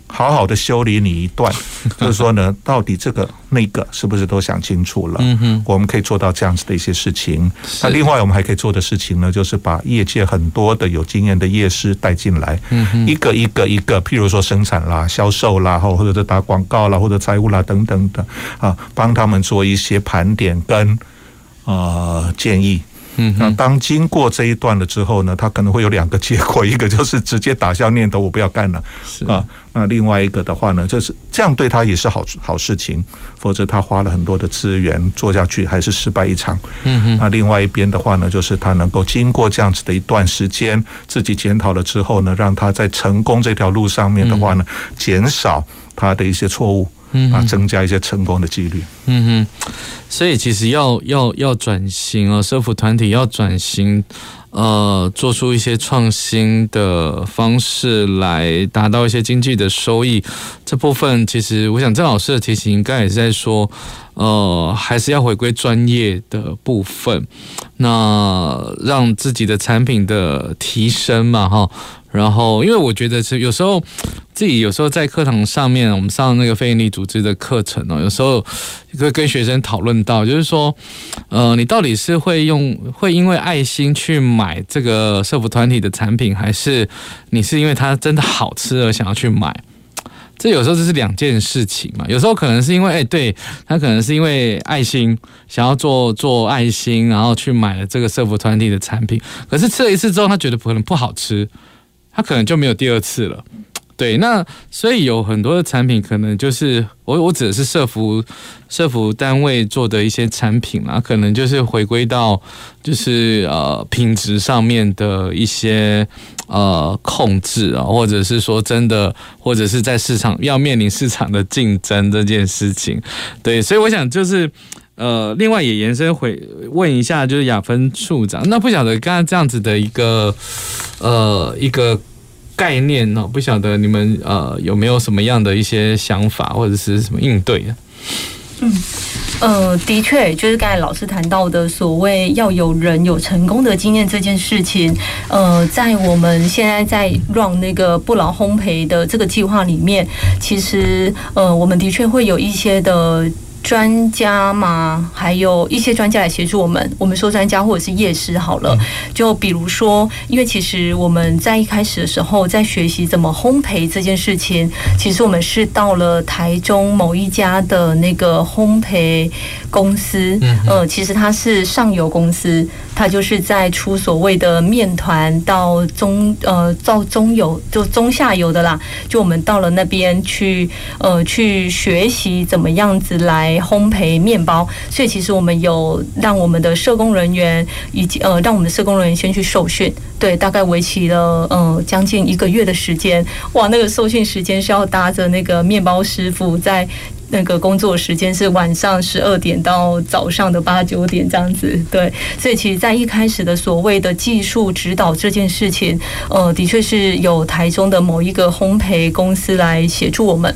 好好的修理你一段，就是说呢，到底这个那个是不是都想清楚了？嗯哼，我们可以做到这样子的一些事情。那另外我们还可以做的事情呢，就是把业界很多的有经验的业师带进来，嗯哼，一个一个一个，譬如说生产啦、销售啦，或者是打广告啦，或者财务啦等等的啊，帮他们做一些盘点跟呃建议。嗯，那当经过这一段了之后呢，他可能会有两个结果，一个就是直接打消念头，我不要干了，是啊。那另外一个的话呢，就是这样对他也是好好事情，否则他花了很多的资源做下去还是失败一场。嗯哼。那另外一边的话呢，就是他能够经过这样子的一段时间，自己检讨了之后呢，让他在成功这条路上面的话呢，减少他的一些错误。嗯，啊，增加一些成功的几率。嗯哼，所以其实要要要转型啊，社服团体要转型，呃做出一些创新的方式来达到一些经济的收益。这部分其实我想郑老师的提醒应该也是在说，呃，还是要回归专业的部分，那让自己的产品的提升嘛，哈。然后，因为我觉得是有时候自己有时候在课堂上面，我们上那个非营利组织的课程哦，有时候会跟学生讨论到，就是说，呃，你到底是会用会因为爱心去买这个社福团体的产品，还是你是因为它真的好吃而想要去买？这有时候这是两件事情嘛。有时候可能是因为，哎，对，他可能是因为爱心想要做做爱心，然后去买了这个社福团体的产品，可是吃了一次之后，他觉得可能不好吃。他可能就没有第二次了，对，那所以有很多的产品可能就是我我指的是社服社服单位做的一些产品啦，可能就是回归到就是呃品质上面的一些呃控制啊，或者是说真的，或者是在市场要面临市场的竞争这件事情，对，所以我想就是呃，另外也延伸回问一下，就是雅芬处长，那不晓得刚刚这样子的一个呃一个。概念呢？不晓得你们呃有没有什么样的一些想法或者是什么应对的？嗯，呃，的确，就是刚才老师谈到的所谓要有人有成功的经验这件事情，呃，在我们现在在 run 那个不老烘焙的这个计划里面，其实呃，我们的确会有一些的。专家嘛，还有一些专家来协助我们。我们说专家或者是业师好了，就比如说，因为其实我们在一开始的时候在学习怎么烘焙这件事情，其实我们是到了台中某一家的那个烘焙公司，呃，其实它是上游公司，它就是在出所谓的面团到中呃到中游就中下游的啦。就我们到了那边去呃去学习怎么样子来。烘焙面包，所以其实我们有让我们的社工人员以及呃，让我们的社工人员先去受训，对，大概为期了呃将近一个月的时间。哇，那个受训时间是要搭着那个面包师傅在。那个工作时间是晚上十二点到早上的八九点这样子，对，所以其实，在一开始的所谓的技术指导这件事情，呃，的确是有台中的某一个烘焙公司来协助我们。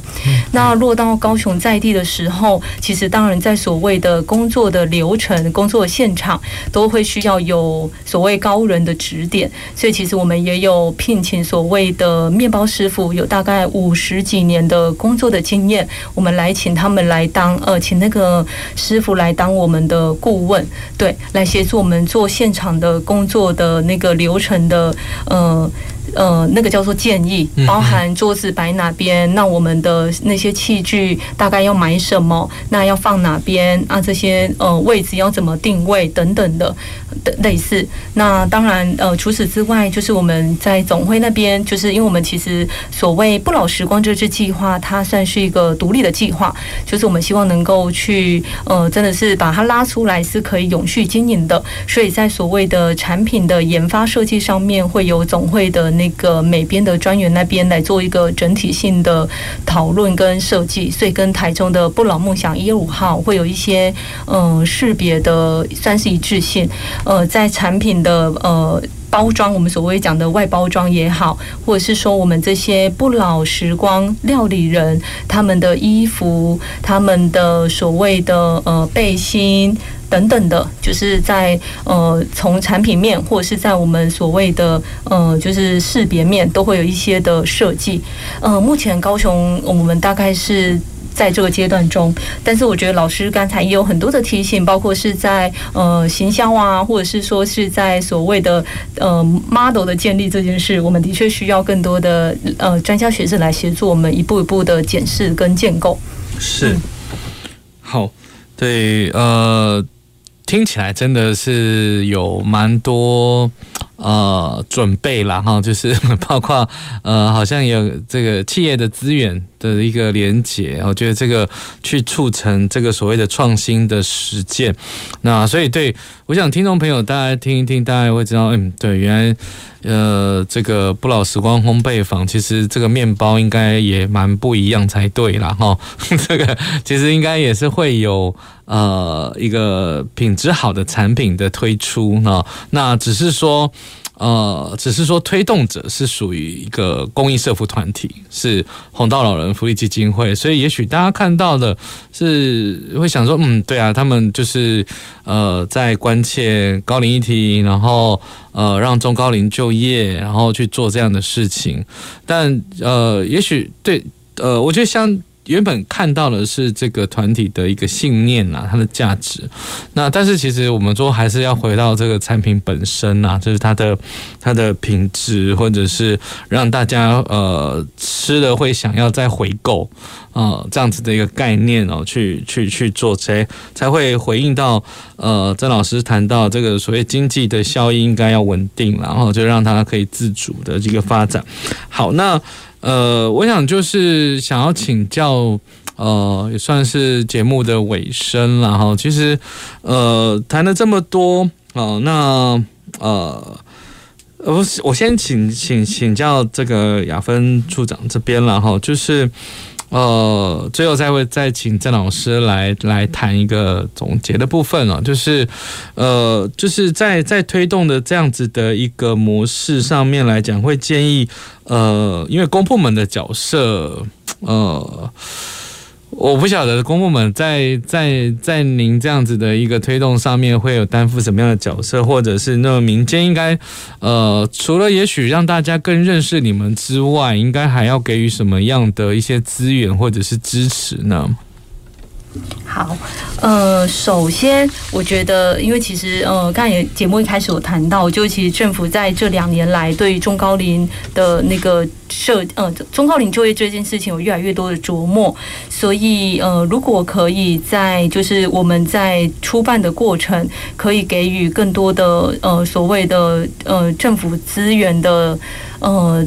那落到高雄在地的时候，其实当然在所谓的工作的流程、工作现场，都会需要有所谓高人的指点，所以其实我们也有聘请所谓的面包师傅，有大概五十几年的工作的经验，我们来。请他们来当呃，请那个师傅来当我们的顾问，对，来协助我们做现场的工作的那个流程的呃。呃，那个叫做建议，包含桌子摆哪边，那我们的那些器具大概要买什么，那要放哪边啊？这些呃位置要怎么定位等等的的类似。那当然呃，除此之外，就是我们在总会那边，就是因为我们其实所谓不老时光这支计划，它算是一个独立的计划，就是我们希望能够去呃，真的是把它拉出来是可以永续经营的。所以在所谓的产品的研发设计上面，会有总会的。那个美编的专员那边来做一个整体性的讨论跟设计，所以跟台中的不老梦想一五号会有一些呃识别的算是一致性。呃，在产品的呃包装，我们所谓讲的外包装也好，或者是说我们这些不老时光料理人他们的衣服，他们的所谓的呃背心。等等的，就是在呃，从产品面或者是在我们所谓的呃，就是识别面，都会有一些的设计。呃，目前高雄我们大概是在这个阶段中，但是我觉得老师刚才也有很多的提醒，包括是在呃行销啊，或者是说是在所谓的呃 model 的建立这件事，我们的确需要更多的呃专家学者来协助我们一步一步的检视跟建构。是，好，对，呃。听起来真的是有蛮多呃准备啦哈，就是 包括呃好像有这个企业的资源的一个连结，我觉得这个去促成这个所谓的创新的实践。那所以对，我想听众朋友大家听一听，大家会知道，嗯，对，原来呃这个不老时光烘焙坊其实这个面包应该也蛮不一样才对啦。哈。这个其实应该也是会有呃一个品质好的产品的推出呢。那只是说。呃，只是说推动者是属于一个公益社福团体，是红道老人福利基金会，所以也许大家看到的是会想说，嗯，对啊，他们就是呃在关切高龄议题，然后呃让中高龄就业，然后去做这样的事情，但呃，也许对，呃，我觉得像。原本看到的是这个团体的一个信念呐，它的价值。那但是其实我们说还是要回到这个产品本身呐，就是它的它的品质，或者是让大家呃吃了会想要再回购啊这样子的一个概念哦，去去去做这才会回应到呃曾老师谈到这个所谓经济的效益应该要稳定，然后就让它可以自主的这个发展。好，那。呃，我想就是想要请教，呃，也算是节目的尾声了哈。其实，呃，谈了这么多，哦、呃，那呃，我我先请请请教这个雅芬处长这边了哈，就是。呃，最后再会再请郑老师来来谈一个总结的部分了，就是呃，就是在在推动的这样子的一个模式上面来讲，会建议呃，因为公部门的角色呃。我不晓得公部门在在在您这样子的一个推动上面会有担负什么样的角色，或者是那民间应该呃，除了也许让大家更认识你们之外，应该还要给予什么样的一些资源或者是支持呢？好，呃，首先我觉得，因为其实，呃，刚才节目一开始有谈到，就其实政府在这两年来对中高龄的那个设，呃，中高龄就业这件事情有越来越多的琢磨，所以，呃，如果可以在就是我们在出办的过程，可以给予更多的呃所谓的呃政府资源的呃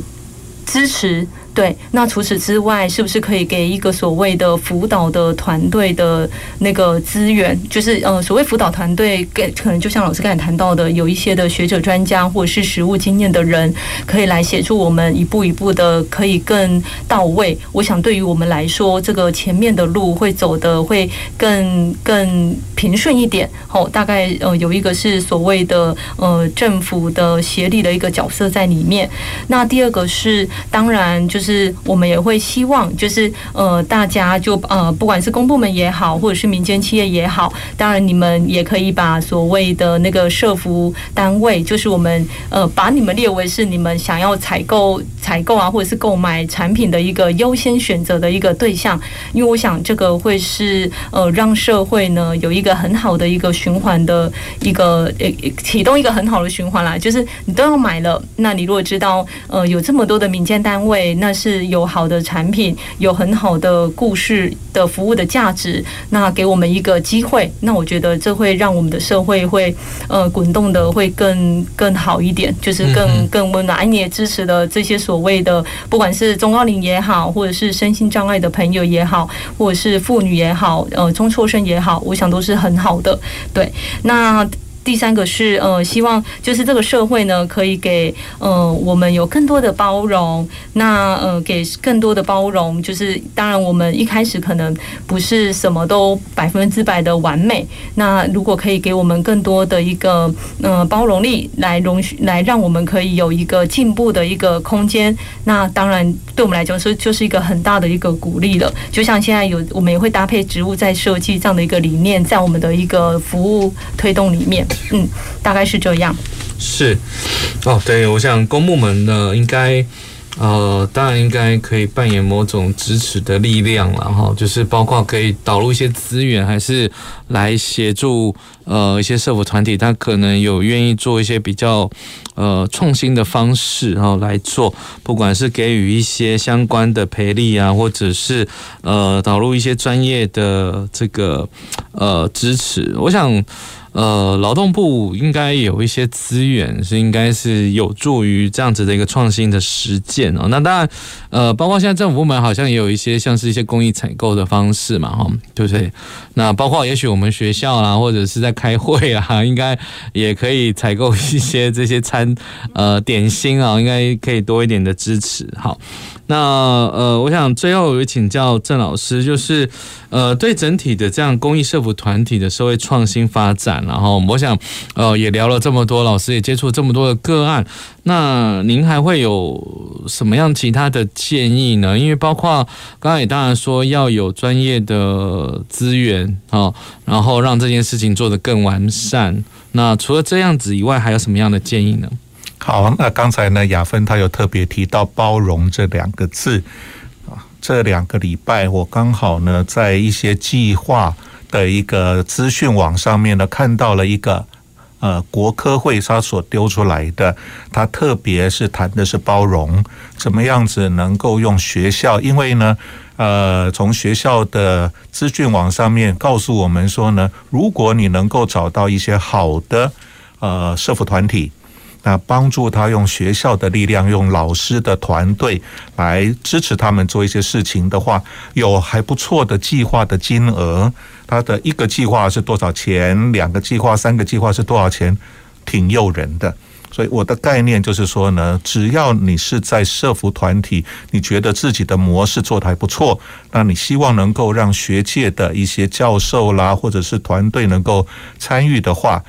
支持。对，那除此之外，是不是可以给一个所谓的辅导的团队的那个资源？就是呃，所谓辅导团队，给可能就像老师刚才谈到的，有一些的学者专家或者是实务经验的人，可以来协助我们一步一步的，可以更到位。我想对于我们来说，这个前面的路会走得会更更平顺一点。好，大概呃有一个是所谓的呃政府的协力的一个角色在里面。那第二个是当然就是。我们也会希望，就是呃，大家就呃，不管是公部门也好，或者是民间企业也好，当然你们也可以把所谓的那个社福单位，就是我们呃，把你们列为是你们想要采购、采购啊，或者是购买产品的一个优先选择的一个对象，因为我想这个会是呃，让社会呢有一个很好的一个循环的一个呃启动一个很好的循环啦，就是你都要买了，那你如果知道呃有这么多的民间单位，那是有好的产品，有很好的故事的服务的价值，那给我们一个机会，那我觉得这会让我们的社会会呃滚动的会更更好一点，就是更更温暖。你也支持的这些所谓的，不管是中高龄也好，或者是身心障碍的朋友也好，或者是妇女也好，呃中辍生也好，我想都是很好的。对，那。第三个是呃，希望就是这个社会呢，可以给呃我们有更多的包容。那呃，给更多的包容，就是当然我们一开始可能不是什么都百分之百的完美。那如果可以给我们更多的一个呃包容力，来容许来让我们可以有一个进步的一个空间，那当然对我们来讲是就是一个很大的一个鼓励了。就像现在有我们也会搭配植物在设计这样的一个理念，在我们的一个服务推动里面。嗯，大概是这样。是，哦，对，我想公部门呢，应该，呃，当然应该可以扮演某种支持的力量了哈，就是包括可以导入一些资源，还是来协助呃一些社福团体，他可能有愿意做一些比较呃创新的方式，然后来做，不管是给予一些相关的培力啊，或者是呃导入一些专业的这个呃支持，我想。呃，劳动部应该有一些资源，是应该是有助于这样子的一个创新的实践哦。那当然，呃，包括现在政府部门好像也有一些像是一些公益采购的方式嘛，哈，对不对？那包括也许我们学校啦，或者是在开会啊，应该也可以采购一些这些餐呃点心啊，应该可以多一点的支持。好，那呃，我想最后有请教郑老师，就是呃，对整体的这样公益社福团体的社会创新发展。然后我想，呃，也聊了这么多，老师也接触这么多的个案，那您还会有什么样其他的建议呢？因为包括刚刚也当然说要有专业的资源啊，然后让这件事情做得更完善。那除了这样子以外，还有什么样的建议呢？好，那刚才呢，雅芬她有特别提到包容这两个字啊，这两个礼拜我刚好呢在一些计划。的一个资讯网上面呢，看到了一个呃国科会他所丢出来的，他特别是谈的是包容，怎么样子能够用学校，因为呢，呃，从学校的资讯网上面告诉我们说呢，如果你能够找到一些好的呃社福团体。那帮助他用学校的力量，用老师的团队来支持他们做一些事情的话，有还不错的计划的金额。他的一个计划是多少钱？两个计划、三个计划是多少钱？挺诱人的。所以我的概念就是说呢，只要你是在社福团体，你觉得自己的模式做得还不错，那你希望能够让学界的一些教授啦，或者是团队能够参与的话。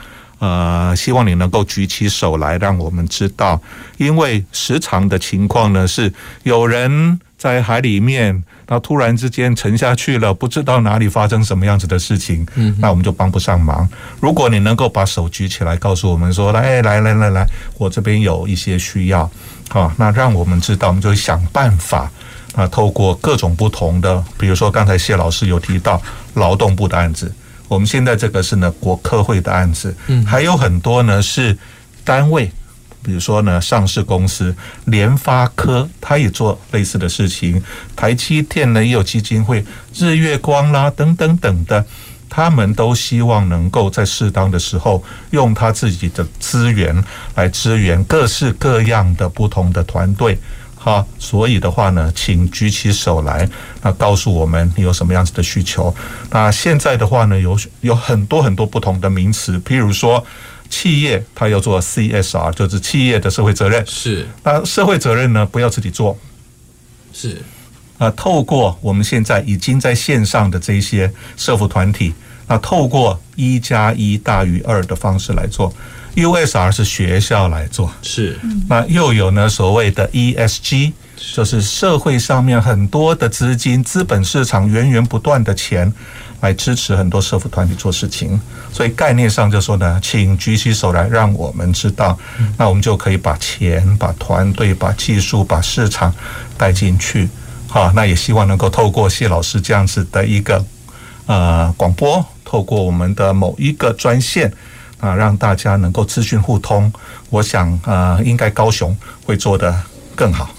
呃，希望你能够举起手来，让我们知道。因为时常的情况呢，是有人在海里面，那突然之间沉下去了，不知道哪里发生什么样子的事情，嗯，那我们就帮不上忙。如果你能够把手举起来，告诉我们说，来来来来来，我这边有一些需要，好，那让我们知道，我们就想办法啊，透过各种不同的，比如说刚才谢老师有提到劳动部的案子。我们现在这个是呢国科会的案子，嗯，还有很多呢是单位，比如说呢上市公司联发科，他也做类似的事情，台积电呢也有基金会，日月光啦等等等的，他们都希望能够在适当的时候用他自己的资源来支援各式各样的不同的团队。好，所以的话呢，请举起手来，那告诉我们你有什么样子的需求。那现在的话呢，有有很多很多不同的名词，譬如说企业它要做 CSR，就是企业的社会责任。是，那社会责任呢，不要自己做。是，啊，透过我们现在已经在线上的这些社服团体，那透过一加一大于二的方式来做。USR 是学校来做，是，那又有呢所谓的 ESG，就是社会上面很多的资金、资本市场源源不断的钱来支持很多社福团体做事情，所以概念上就说呢，请举起手来，让我们知道，那我们就可以把钱、把团队、把技术、把市场带进去，好，那也希望能够透过谢老师这样子的一个呃广播，透过我们的某一个专线。啊，让大家能够资讯互通，我想啊，应该高雄会做得更好。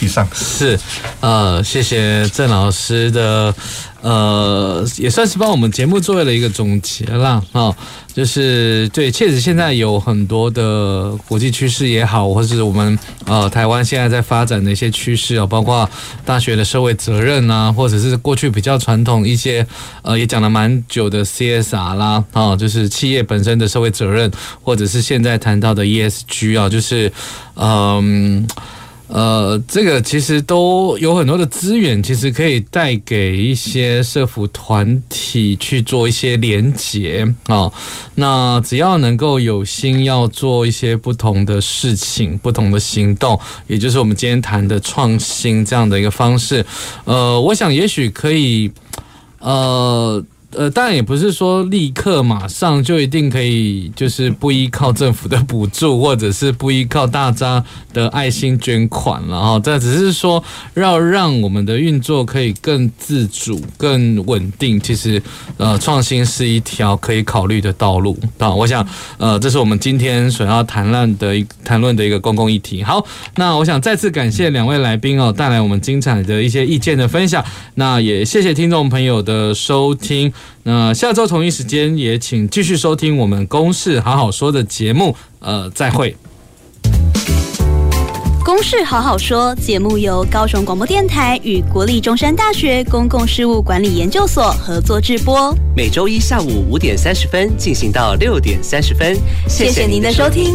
以上是呃，谢谢郑老师的呃，也算是帮我们节目做了一个总结了啊、就是对，确实现在有很多的国际趋势也好，或是我们呃台湾现在在发展的一些趋势啊，包括大学的社会责任啊，或者是过去比较传统一些呃也讲了蛮久的 CSR 啦啊、就是企业本身的社会责任，或者是现在谈到的 ESG 啊，就是嗯。呃，这个其实都有很多的资源，其实可以带给一些社福团体去做一些连结啊、那只要能够有心要做一些不同的事情、不同的行动，也就是我们今天谈的创新这样的一个方式。呃，我想也许可以，呃。呃，当然也不是说立刻马上就一定可以，就是不依靠政府的补助，或者是不依靠大家的爱心捐款了哈。这只是说要让我们的运作可以更自主、更稳定。其实，呃，创新是一条可以考虑的道路啊。我想，呃，这是我们今天所要谈论的一谈论的一个公共议题。好，那我想再次感谢两位来宾哦，带来我们精彩的一些意见的分享。那也谢谢听众朋友的收听。那下周同一时间也请继续收听我们公事好好说的节目。呃，再会。公事好好说节目由高雄广播电台与国立中山大学公共事务管理研究所合作制播，每周一下午五点三十分进行到六点三十分。谢谢您的收听。